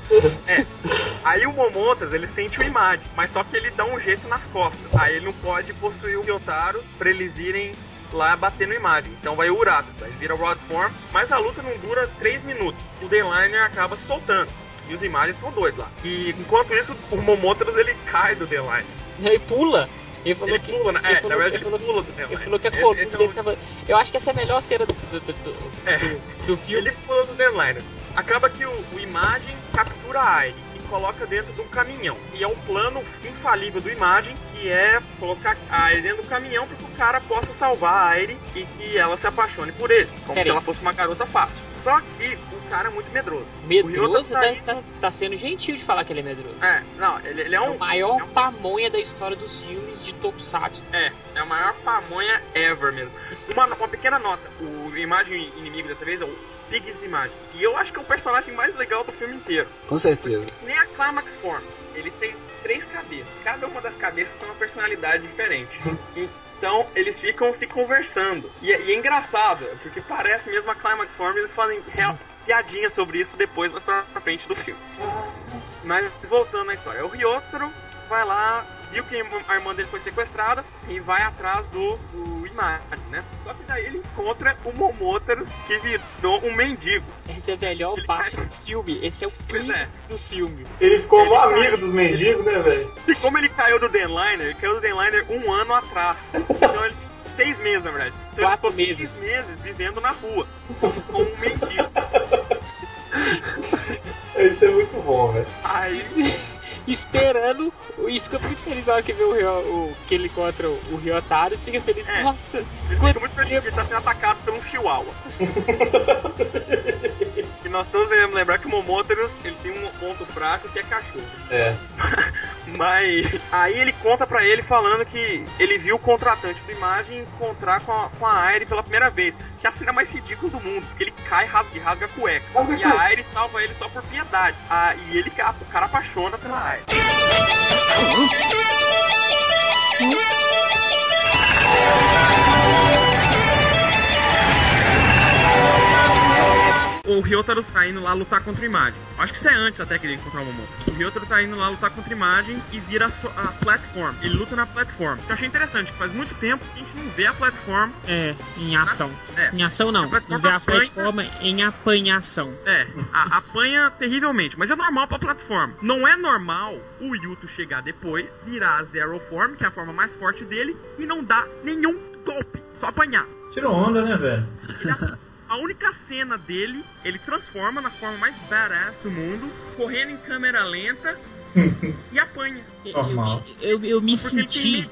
Aí o Momotas, ele sente o imagem, mas só que ele dá um jeito nas costas. Aí ele não pode possuir o Gyotaro pra eles irem lá bater no imagem. Então vai o Urato, aí vira Rod Form, mas a luta não dura 3 minutos. O Denliner acaba se soltando. E os imagens estão dois lá. E enquanto isso, o Momotas ele cai do Denliner. Ele pula. Ele falou Ele que. pula, né? ele É, falou- na verdade ele pula do Ele falou que a coluna é o- tava. Eu acho que essa é a melhor cena do, do, do, do- É. do- do filme. Ele pula do Denliner. Acaba que o, o Imagem captura a Aire e coloca dentro de um caminhão. E é um plano infalível do Imagem, que é colocar a Aire dentro do caminhão para que o cara possa salvar a Aire e que ela se apaixone por ele. Como Pera se aí. ela fosse uma garota fácil. Só que o cara é muito medroso. Medroso, Ryota tá tá, aí- tá, tá sendo gentil de falar que ele é medroso. É, não, ele, ele é É um. o maior é um- pamonha da história dos filmes de Tokusatsu. É, é a maior pamonha ever mesmo. Uma, uma pequena nota: o imagem inimigo dessa vez é o Pigs Imagem. E eu acho que é o personagem mais legal do filme inteiro. Com certeza. Nem a Climax Forms. Ele tem três cabeças. Cada uma das cabeças tem uma personalidade diferente. Então eles ficam se conversando. E, é- e é engraçado, porque parece mesmo a Climax Form, eles fazem real, piadinha sobre isso depois, mais pra frente do filme. Mas voltando à história, o Ryotaro vai lá, viu que a irmã dele foi sequestrada e vai atrás do, do Imagem, né? Só que daí ele encontra o Momotaro que virou um mendigo. Essa é a melhor Ele parte cai- do filme. Esse é o clímax é. do filme. Ele ficou Ele um cai. amigo dos mendigos, né, velho? E como ele caiu do Denliner, ele caiu do Denliner um ano atrás. Então ele. Seis meses, na verdade. Então Quatro ele ficou meses. seis meses vivendo na rua. Como um mendigo. Isso é muito bom, velho. Aí. Esperando e fica muito feliz na hora que vê o, Ryo- o que ele encontra o, o Ryotaro. Fica feliz. É. Nossa, Ele fica muito feliz porque ele tá sendo atacado por um chihuahua. e nós todos devemos lembrar que o Momotaro ele tem um ponto fraco que é cachorro. É. Mas aí ele conta pra ele falando que ele viu o contratante do imagem encontrar com a, com a Aire pela primeira vez. Que é a cena mais ridícula do mundo. Porque ele cai e rasga, e rasga a cueca. E a Aire salva ele só por piedade. Ah, e ele, o cara apaixona pela Aire. O Ryotaro tá indo lá lutar contra o Imagem. Acho que isso é antes até que ele encontrar o Momoto. O Ryotaro tá indo lá lutar contra a Imagem e vira a, so- a platform. Ele luta na platform. Eu achei interessante, que faz muito tempo que a gente não vê a platform. É, em ação. É, Em ação não. A plataforma Não vê a apanha. plataforma em apanhação. É, a- apanha terrivelmente, mas é normal pra plataforma. Não é normal o Yuto chegar depois, virar a Zero Form, que é a forma mais forte dele, e não dar nenhum golpe, só apanhar. Tirou onda, né, velho? A única cena dele, ele transforma na forma mais badass do mundo, correndo em câmera lenta e apanha. Normal. Eu, eu, eu me Porque senti.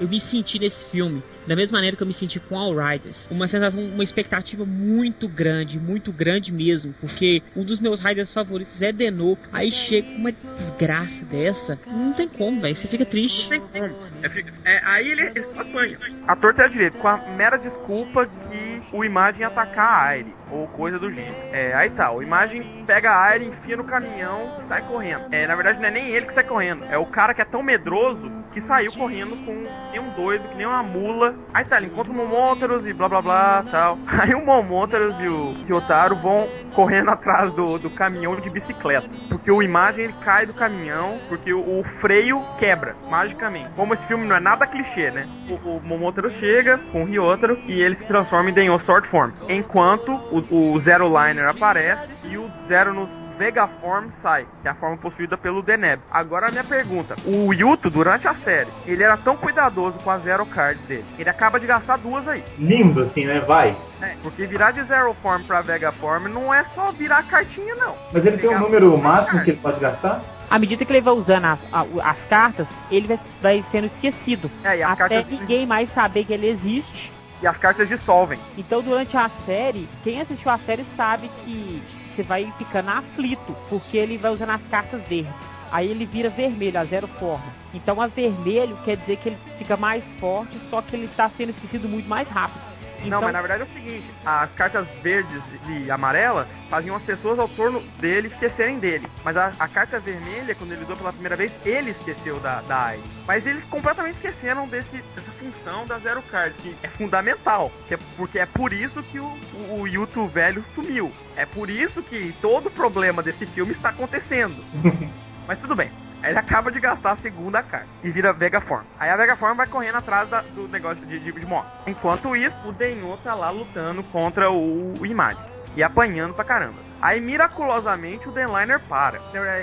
Eu me senti nesse filme da mesma maneira que eu me senti com All Riders. Uma sensação, uma expectativa muito grande, muito grande mesmo. Porque um dos meus Riders favoritos é Denô. Aí chega uma desgraça dessa. Não tem como, velho. Você fica triste. Não tem como. É, é, aí ele, ele só apanha. A torta é direito, com a mera desculpa que o Imagem atacar a Aire, ou coisa do gênero. É, aí tá, o Imagem pega a Aire, enfia no caminhão e sai correndo. É, na verdade não é nem ele que sai correndo, é o cara que é tão medroso que saiu correndo com nem um doido, que nem uma mula. Aí tá, ele encontra o Momotaros e blá blá blá tal. Aí o Momotaros e o Ryotaro vão correndo atrás do, do caminhão de bicicleta. Porque o Imagem ele cai do caminhão, porque o, o freio quebra, magicamente. Como esse filme não é nada clichê, né? O, o Momotaro chega com o Ryotaro e ele se transforma em Denyo Sword Form. Enquanto o, o Zero Liner aparece e o Zero nos Vega Form sai, que é a forma possuída pelo Deneb. Agora a minha pergunta: o Yuto, durante a série, ele era tão cuidadoso com as Zero Cards dele, ele acaba de gastar duas aí. Lindo assim, né? Vai. É, porque virar de Zero Form pra Vega Form não é só virar cartinha, não. Mas ele tem um número máximo que ele pode gastar? À medida que ele vai usando as, a- as cartas, ele vai, vai sendo esquecido. É, e Até cartas, ninguém mais saber que ele existe. e as cartas dissolvem. Então, durante a série, quem assistiu a série sabe que você vai ficando aflito, porque ele vai usando as cartas verdes. Aí ele vira vermelho, a zero forma. Então, a vermelho quer dizer que ele fica mais forte, só que ele tá sendo esquecido muito mais rápido. Não, Então, mas na verdade é o seguinte: as cartas verdes e amarelas faziam as pessoas ao torno dele esquecerem dele. Mas a, a carta vermelha, quando ele usou pela primeira vez, ele esqueceu da, da AI. Mas eles completamente esqueceram desse, dessa função da Zero Card, que é fundamental. Que é, porque é por isso que o, o, o Yuto velho sumiu. É por isso que todo o problema desse filme está acontecendo. Mas tudo bem. Aí ele acaba de gastar a segunda carta e vira Vegaform. Aí a Vegaform vai correndo atrás da- do negócio de, de, de. Enquanto isso, o Denho tá lá lutando contra o, o Imagem e apanhando pra caramba. Aí miraculosamente o Denliner para.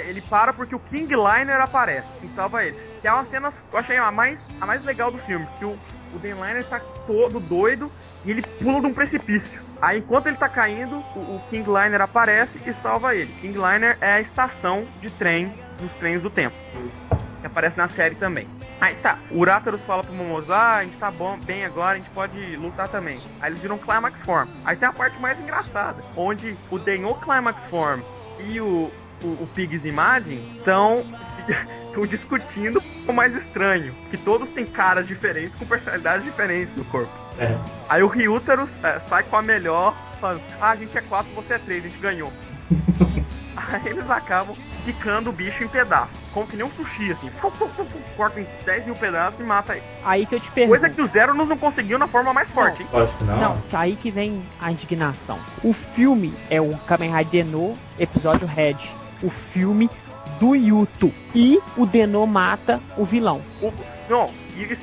Ele para porque o King Liner aparece e salva ele. Que é uma cena que eu achei a mais, a mais legal do filme. Que o, o Denliner tá todo doido e ele pula de um precipício. Aí enquanto ele tá caindo, o, King Liner aparece e salva ele. King Liner é a estação de trem dos trens do tempo. Que aparece na série também. Aí tá, o Rátaros fala pro Momoza, ah, a gente tá bom, bem agora, a gente pode lutar também. Aí eles viram Climax Form. Aí tem a parte mais engraçada, onde o Denho Climax Form e o, o, o Pigs Imagine estão discutindo o mais estranho. Que todos têm caras diferentes, com personalidades diferentes no corpo. É. Aí o Ryutaro sai com a melhor, falando, ah, a gente é 4, você é 3, a gente ganhou. Aí eles acabam picando o bicho em pedaços. Como que nem um sushi, assim. Fu, fu, fu, fu, Corta em 10 mil pedaços e mata ele. aí que eu te pergunto. Coisa que o Zero não conseguiu na forma mais forte, hein? Lógico que não. Não, aí que vem a indignação. O filme é o Kamen Rider Denô, episódio Red. O filme do Yuto. E o Denô mata o vilão. O- não,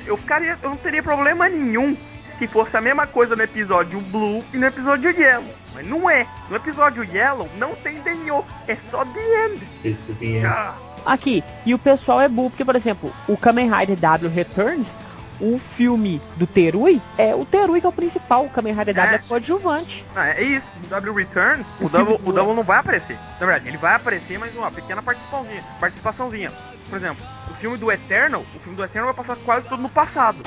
eu ficaria. Eu não teria problema nenhum se fosse a mesma coisa no episódio Blue e no episódio Yellow. Mas não é. No episódio Yellow não tem Denyo, é só The End. Esse tem- Ah, Aqui, e o pessoal é burro, porque, por exemplo, o Kamen Rider W Returns, o filme do Terui, é o Terui que é o principal, o Kamen Rider W É. é coadjuvante. não, é isso. No W Returns, o Double, o Double não vai aparecer. Na verdade, ele vai aparecer, mas uma pequena participaçãozinha. participaçãozinha. Por exemplo, o filme do Eternal, o filme do Eternal vai passar quase tudo no passado.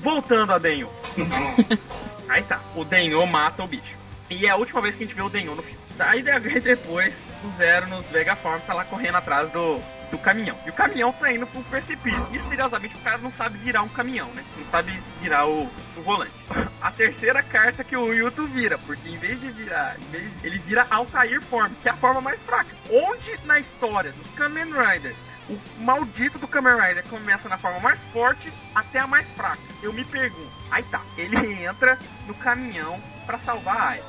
Voltando a Denyo. Aí tá, o Denyo mata o bicho. E é a última vez que a gente vê o Denyo no filme. Aí de- depois, o Zero nos Vegaform tá lá correndo atrás do, do caminhão. E o caminhão tá indo pro precipício. Misteriosamente o cara não sabe virar um caminhão, né? Não sabe virar o, volante. A terceira carta que o Yuto vira, porque em vez de virar, vez- ele vira Altair Form, que é a forma mais fraca. Onde na história dos Kamen Riders O maldito do Kamen Rider começa na forma mais forte até a mais fraca. Eu me pergunto. Aí tá, ele entra no caminhão pra salvar a Aya.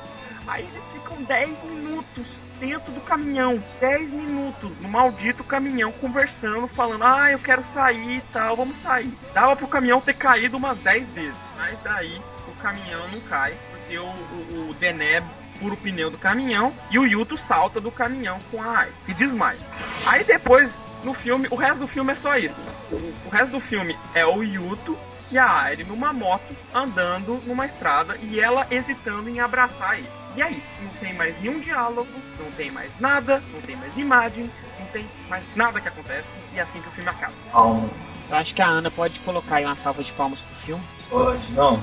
Aí eles ficam 10 minutos dentro do caminhão. 10 minutos no maldito caminhão conversando, falando: Ah, eu quero sair e tal, vamos sair. Dava pro caminhão ter caído umas 10 vezes. Mas daí o caminhão não cai, porque o, o, o Deneb fura o pneu do caminhão e o Yuto salta do caminhão com a Ai, que desmaia. Aí depois, no filme, o resto do filme é só isso. O resto do filme é o Yuto e a Aire numa moto andando numa estrada e ela hesitando em abraçar ele. E é isso, não tem mais nenhum diálogo, não tem mais nada, não tem mais imagem, não tem mais nada que acontece e é assim que o filme acaba. Palmas. Eu acho que a Ana pode colocar aí uma salva de palmas pro filme. Pode, não.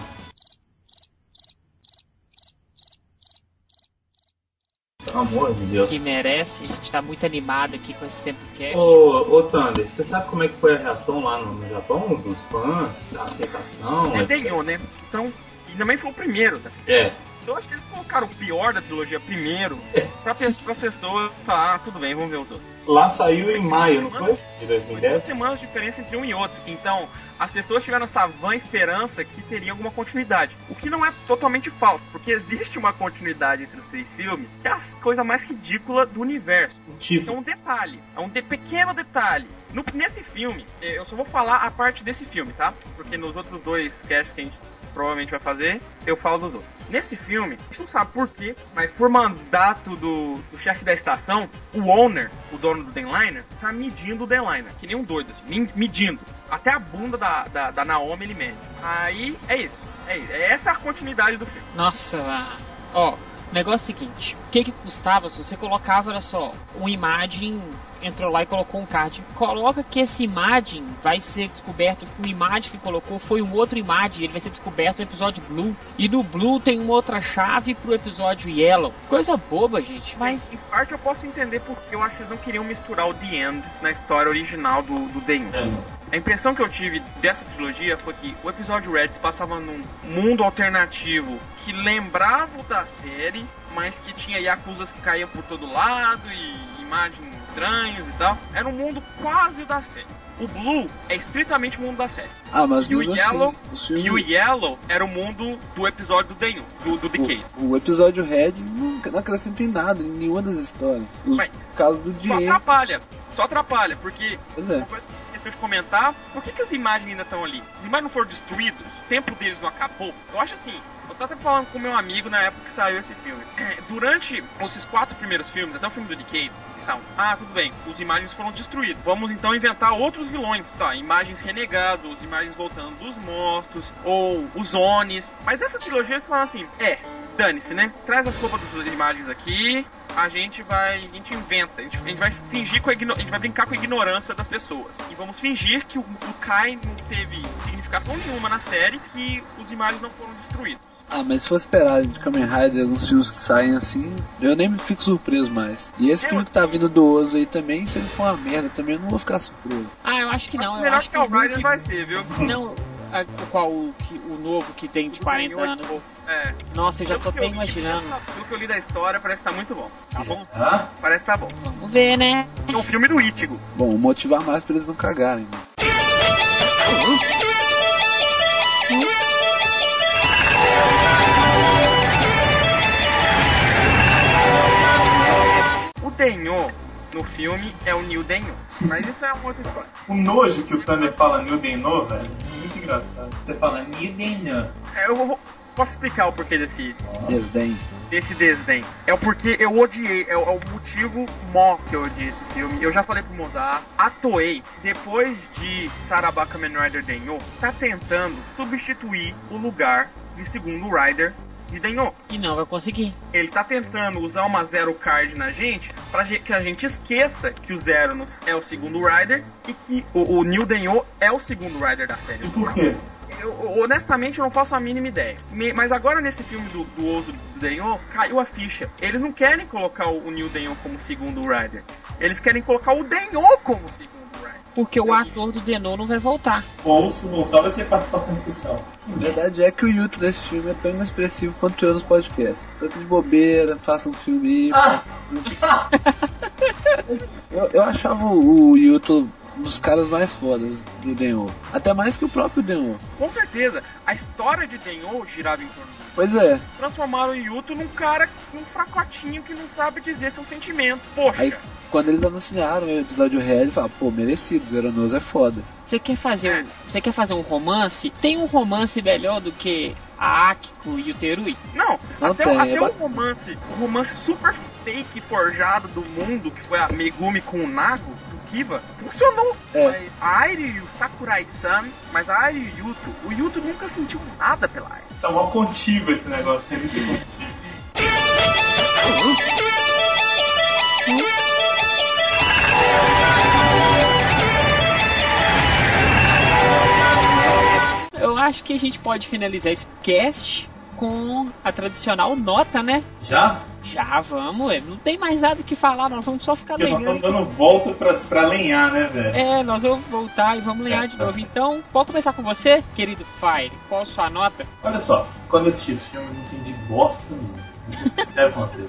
Pelo amor de Deus. Que merece. A gente tá muito animado aqui com esse Semplecast. Ô, ô Thunder, você sabe como é que foi a reação lá no, no Japão dos fãs? A aceitação? Etc? ganhou, né? Então, e também foi o primeiro, tá? É, Eu acho que eles colocaram o pior da trilogia primeiro pra, pe pra pessoa falar, ah, tudo bem, vamos ver os outros. lá saiu em maio, não foi? De Foi duas 2010? semanas de diferença entre um e outro. Então, as pessoas tiveram essa vã esperança que teria alguma continuidade. O que não é totalmente falso, porque existe uma continuidade entre os três filmes, que é a coisa mais ridícula do universo. O título. Então, um detalhe, é um de- pequeno detalhe. No, nesse filme, eh, eu só vou falar a parte desse filme, tá? Porque nos outros dois casts que a gente provavelmente vai fazer, eu falo dos outros. Nesse filme, a gente não sabe por quê, mas por mandato do, do chefe da estação, o owner, o dono do Denliner, tá medindo o Denliner, que nem um doido, assim, me- medindo. Até a bunda da, da, da Naomi ele mede. Aí, é isso. É isso. Essa é a continuidade do filme. Nossa, ó, o negócio é o seguinte, o que que custava se você colocava, olha só, uma imagem, entrou lá e colocou um card. Coloca que essa imagem vai ser descoberto, que uma imagem que colocou foi um outro imagem, ele vai ser descoberto no episódio Blue. E no Blue tem uma outra chave pro episódio Yellow. Coisa boba, gente, mas... Mas, em parte, eu posso entender porque eu acho que eles não queriam misturar o The End na história original do, do The End. É. A impressão que eu tive dessa trilogia foi que o episódio Red se passava num mundo alternativo que lembrava o da série, mas que tinha Yakuzas que caíam por todo lado e imagens estranhas e tal. Era um mundo quase o da série. O Blue é estritamente o mundo da série. Ah, mas E o mesmo Yellow- assim, os E o Yellow era o mundo do episódio do Denyu, do, do Decay. o, o episódio Red não, não acrescenta em nada, em nenhuma das histórias. Os Mas- casos do Só Diego, atrapalha. Só atrapalha, porque pois é. Uma coisa que eu esqueci de comentar, por que, que as imagens ainda estão ali? As imagens não foram destruídas, o tempo deles não acabou. Eu acho assim, eu tava até falando com meu amigo na época que saiu esse filme. É, durante esses quatro primeiros filmes, até o filme do Decade, estavam, ah, tudo bem, as imagens foram destruídas. Vamos então inventar outros vilões, tá? Imagens renegados, imagens voltando dos mortos, ou os Onis. Mas nessa trilogia eles falam assim, é, dane-se, né? Traz as roupas das imagens aqui, a gente vai. A gente inventa, a gente, a gente vai fingir com a, igno- a gente vai brincar com a ignorância das pessoas. E vamos fingir que o, o Kai não teve significação nenhuma na série e os imagens não foram destruídos. Ah, mas se for esperar de Kamen Rider, uns filmes que saem assim, eu nem me fico surpreso mais. E esse Eu- filme que tá vindo do Ozo aí também, se ele for uma merda, também eu não vou ficar surpreso. Ah, eu acho que não, eu melhor acho que é o o Rider Hulk- vai ser, viu? Não, a- o qual, o, que, o novo que tem de 40 anos. É. Nossa, eu já tô até imaginando. Pelo que eu li da história, parece que tá muito bom. Tá bom? Hã? Parece que tá bom. Vamos ver, né? É um filme do Ichigo. Bom, motivar mais pra eles não cagarem, né? O Denyo no filme é o New Denyo. Mas isso é uma outra história. O nojo que o Thunder fala New Denno, velho, é muito engraçado. Você fala New Denno. É, Eu vou- posso explicar o porquê desse, Desdém. desse desdém. É o porque eu odiei, é o, é o motivo mó que eu odiei esse filme. Eu já falei pro Mozart, a Toei, depois de Saraba Kamen Rider Denyo, tá tentando substituir o lugar de segundo Rider de Denyo. E não vai conseguir. Ele tá tentando usar uma Zero Card na gente pra ge- que a gente esqueça que o Zeronos é o segundo Rider e que o, o New Denyo é o segundo Rider da série. E por quê? Eu, honestamente, eu não faço a mínima ideia. Me- Mas agora, nesse filme do, do Oso do Denyo, caiu a ficha. Eles não querem colocar o, o New Denyo como segundo Rider. Eles querem colocar o Denyo como segundo Rider. Porque o ator do Denô não vai voltar. Ou se voltar vai ser participação especial. A verdade é que o Yuto nesse filme é tão inexpressivo quanto eu nos podcasts. Tanto de bobeira, faça um filme. Ah! Eu, eu achava o Yuto um dos caras mais fodas do Denho. Até mais que o próprio Denho. Com certeza, a história de Denho girava em torno disso. Pois é. Transformaram o Yuto num cara, num fracotinho que não sabe dizer seu sentimento. Poxa, Aí quando eles anunciaram o episódio real, ele fala, pô, merecido, Zeronoso é foda. Você quer fazer um, você quer fazer um romance? Tem um romance melhor do que a Akiko e o Terui? não, Não até, tem, até é bacana. romance, o romance super fake forjado do mundo, que foi a Megumi com o Nago, do Kiva, funcionou. É. Mas a Airi e o Sakurai-san, mas a Airi e o Yuto, o Yuto nunca sentiu nada pela Airi. Tá mó contigo esse negócio, contigo. Eu acho que a gente pode finalizar esse cast com a tradicional nota, né? Já? Já vamos, ué. não tem mais nada que falar, nós vamos só ficar Porque nós lenhando. estamos dando volta pra, pra lenhar, né, velho? É, nós vamos voltar e vamos lenhar É, de novo. certo. Então, pode começar com você, querido Fire. Qual a sua nota? Olha só, quando eu assisti esse filme eu não entendi bosta nenhuma. Com você.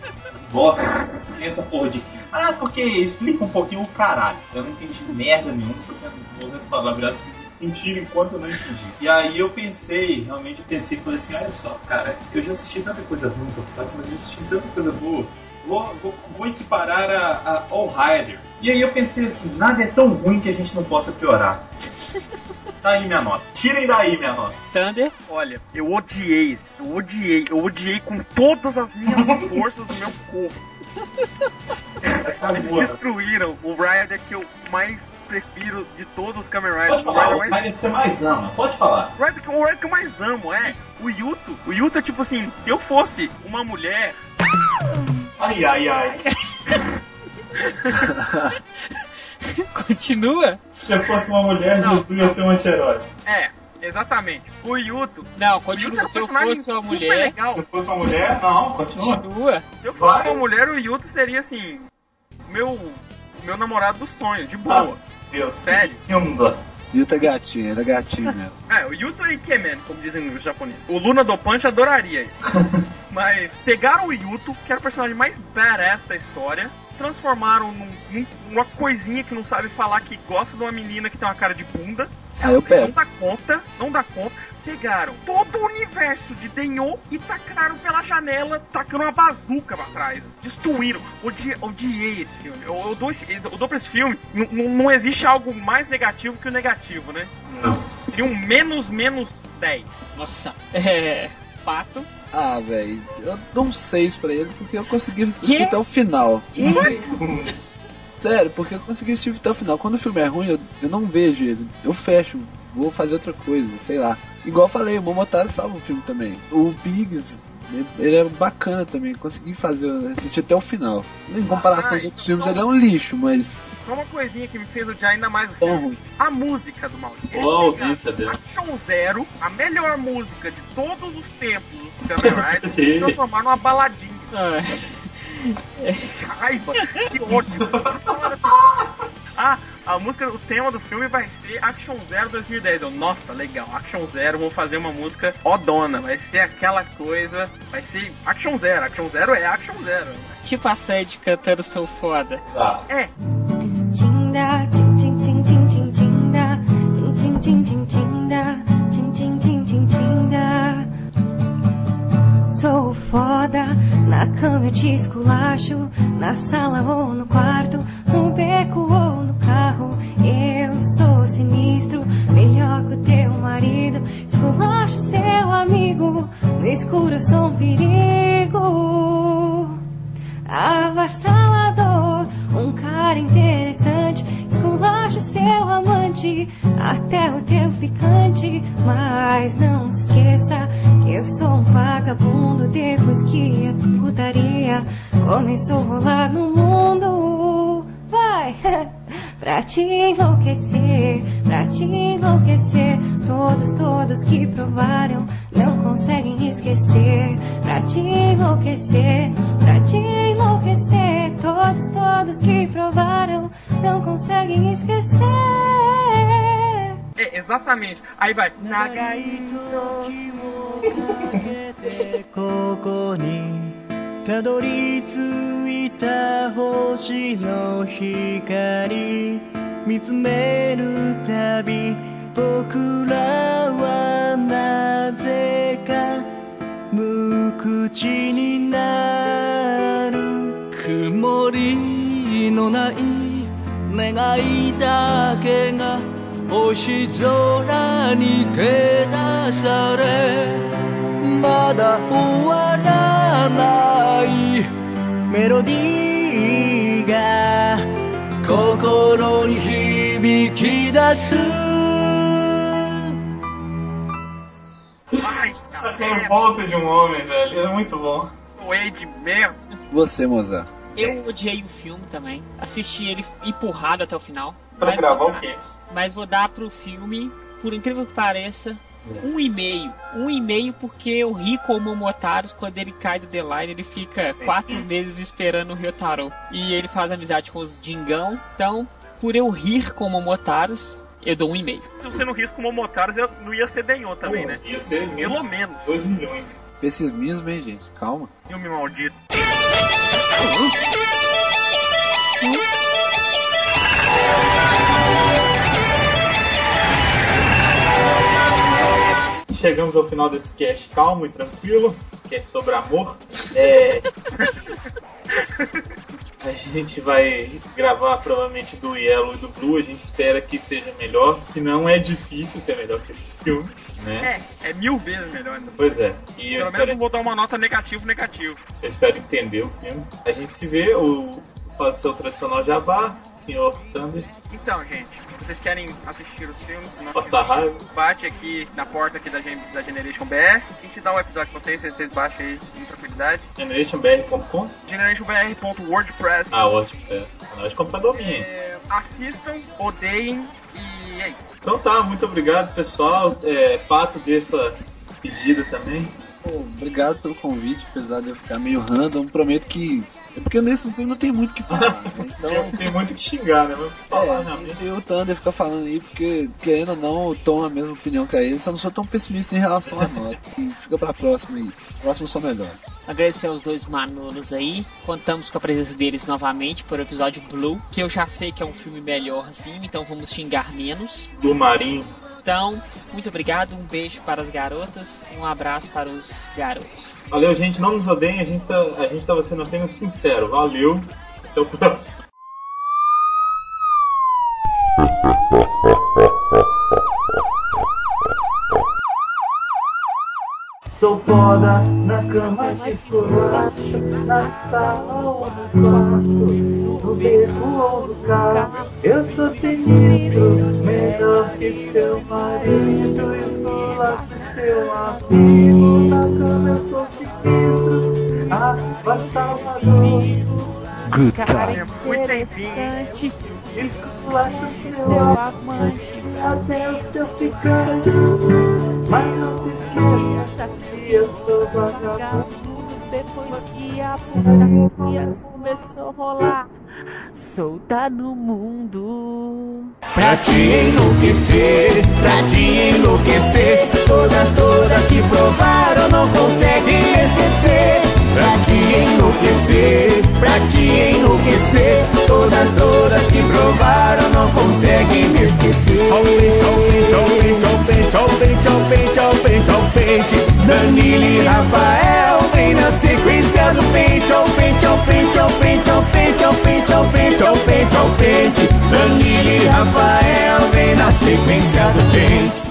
Bosta. Tem essa porra de. Ah, porque explica um pouquinho o caralho. Eu não entendi merda nenhuma, sendo, vou usar essa palavra, pra vocês sentirem enquanto eu não entendi. E aí eu pensei, realmente pensei, falei assim, olha só, cara, eu já assisti tanta coisa ruim, Tokusatsu, mas eu já assisti tanta coisa boa. Vou, vou, vou equiparar a, a All Riders. E aí eu pensei assim, nada é tão ruim que a gente não possa piorar. Tá aí minha nota. Tirem daí minha nota. Thunder. Olha, eu odiei esse, eu odiei, eu odiei com todas as minhas forças do meu corpo. Eles destruíram o Rider que eu mais prefiro de todos os Kamen Riders. Pode O falar, Rider o mais Rider que você mais ama, pode falar. O Rider, o Rider que eu mais amo, é. O Yuto. O Yuto é tipo assim, se eu fosse uma mulher. Ai, ai, ai. Continua? Se eu fosse uma mulher, Não. Jesus ia ser um anti-herói. É, exatamente. O Yuto. Não, O Yuto continua. é um Se eu personagem fosse uma mulher, legal. Se eu fosse uma mulher, não, continua. continua. Se eu fosse Vai. uma mulher, o Yuto seria assim. Meu. Meu namorado do sonho, de boa. Deus, Sério. Yunda. Yuta é gatinho, ele é gatinho mesmo. É, o Yuto é Ikemen, como dizem os japoneses. O Luna do Punch adoraria ele. Mas pegaram o Yuto, que era o personagem mais badass da história, transformaram num, num- numa coisinha que não sabe falar que gosta de uma menina que tem uma cara de bunda. Ah, eu Não pego. dá conta, não dá conta. Pegaram todo o universo de Denho e tacaram pela janela, tacando uma bazuca pra trás. Destruíram. Odiei, odiei esse filme. Eu, eu dou, esse, eu dou pra esse filme. n- n- Não existe algo mais negativo que o negativo, né? Não. Seria um menos menos 10. Nossa. É. Pato. Ah, velho, eu dou um 6 pra ele porque eu consegui assistir até o final. Sério, porque eu consegui assistir até o final. Quando o filme é ruim, eu, eu não vejo ele. Eu fecho, vou fazer outra coisa, sei lá. Igual eu falei, o Momotaro fala um filme também. O Biggs, ele- é bacana também. Consegui fazer, assistir até o final. Em comparação aos Ai, outros filmes, ele é um lixo, mas Só uma coisinha que me fez odiar ainda mais o tão filme. ruim. A música do Maurício. Pegaram ausência dele. Action Zero, a melhor música de todos os tempos do Kamen Rider, e transformaram numa baladinha. Ah, Raiva! Que ódio! ah, a música, o tema do filme vai ser Action Zero 2010. Eu, nossa, legal, Action Zero, vou fazer uma música odona, vai ser aquela coisa, vai ser Action Zero, Action Zero é Action Zero. Né? Tipo a Sandy cantando Sou Foda. É. Sou foda na cama eu te esculacho, na sala ou no quarto, no beco ou no carro. Eu sou sinistro, melhor que o teu marido, esculacho seu amigo, no escuro eu sou um perigo. Avassalador, um cara interessante, esculacho seu amante, até o teu ficante. Mas não esqueça que eu sou um vagabundo depois que a putaria começou a rolar no mundo. Vai! Pra te enlouquecer, pra te enlouquecer. Todos, todos que provaram não conseguem esquecer. Pra te enlouquecer, pra te enlouquecer. Todos, todos que provaram não conseguem esquecer. é, exatamente. Aí vai. Nagaito. ここにたどり着いた星の光見つめるたび僕らはなぜか無口になる。曇りのない願いだけが星空に照らされ。まだ終わらないメロディーが心に響き出す Ai, tá A revolta de um homem, velho. É muito bom. Doei de merda. Você, Mozart. Eu odiei o filme também. Assisti ele empurrado até o final. Pra Mas gravar vou- o quê? Mas vou dar pro filme, por incrível que pareça, um e meio. Um e meio porque eu ri com o Momotaros quando ele cai do The Line, ele fica quatro meses esperando o Ryotaro. E ele faz amizade com os Dingão. Então, por eu rir com o Momotaros, eu dou um e meio. Se você não risca o Momotaros, eu- não ia ser Denho também, né? Ia ser Pelo menos. 2 milhões. Pessimismo, hein, gente? Calma. Filme maldito. Chegamos ao final desse cast calmo e tranquilo, que é sobre amor. É... A gente vai gravar provavelmente do Yellow e do Blue, a gente espera que seja melhor, que não é difícil ser melhor que esse filme, né? É, é mil vezes melhor. Né? Pois é. E eu Pelo menos espero, eu vou dar uma nota negativo, negativo. eu espero entender o filme. A gente se vê, o faz o seu tradicional jabá, senhor Thunder, Então, gente, vocês querem assistir os filmes? Se não Passar raiva. Bate aqui na porta aqui da, Gen- da Generation BR. A gente dá um episódio pra vocês, vocês- baixam aí em tranquilidade. generationbr.com. GenerationBR.wordpress. Ah, é. Nós comprar domínio. É, assistam, odeiem e é isso. Então tá, muito obrigado pessoal. É, Pato dê sua despedida também. Pô, obrigado pelo convite, apesar de eu ficar meio random. Prometo que. É porque nesse filme não tem muito o que falar, né? Então. Tem, tem muito que xingar, né? Mas falar É, mente. e o Thunder fica falando aí, porque querendo ou não, eu tô na mesma opinião que ele, só não sou tão pessimista em relação à nota. E fica pra próxima aí. Próximo são melhores. Agradecer aos dois Manolos aí. Contamos com a presença deles novamente o episódio Blue, que eu já sei que é um filme melhor assim, então vamos xingar menos. Do Marinho. Então, muito obrigado, um beijo para as garotas e um abraço para os garotos. Valeu, gente. Não nos odeiem, a gente, tá, a gente tava sendo apenas sincero. Valeu. Até o próximo. Sou foda na cama de esculacho, na sala ou no quarto, no beco ou no carro. Eu sou sinistro, melhor que seu marido, esculacho seu amigo. Na cama eu sou sinistro, avassalador. Good É muito enfim. Esculacho seu amante, até o seu ficante. Mas não se esqueça que eu sou vagabundo. Depois que a putaria começou a rolar, solta no mundo. Pra te enlouquecer, pra te enlouquecer Todas, todas que provaram não conseguem esquecer Pra te enlouquecer, pra te enlouquecer Todas, todas que provaram não conseguem me esquecer Pente, pente, pente, pente, pente, pente Danilo e Rafael vem na sequência do pente Pente, pente, pente, pente, pente, pente, pente, pente Danilo e Rafael vem na sequência do pente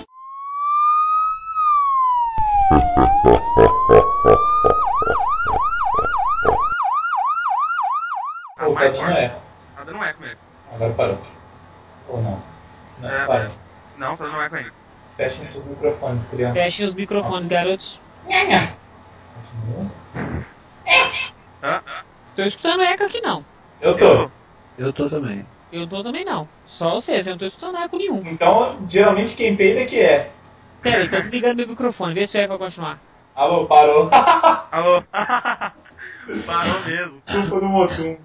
não forte. é. Tá dando eco mesmo. Agora parou. Ou não? Não, É, para. Não, tá dando eco ainda. Fechem seus microfones, crianças. Fechem os microfones, garotos. Continua. Hã? Tô escutando eco aqui não. Eu tô. Eu tô também. Eu tô também não. Só vocês, eu não tô escutando eco nenhum. Então, geralmente quem peida que é. Pera aí, tô desligando meu microfone, vê se o eco vai continuar. Alô, parou. Alô? Parou mesmo. Culpa do Motum.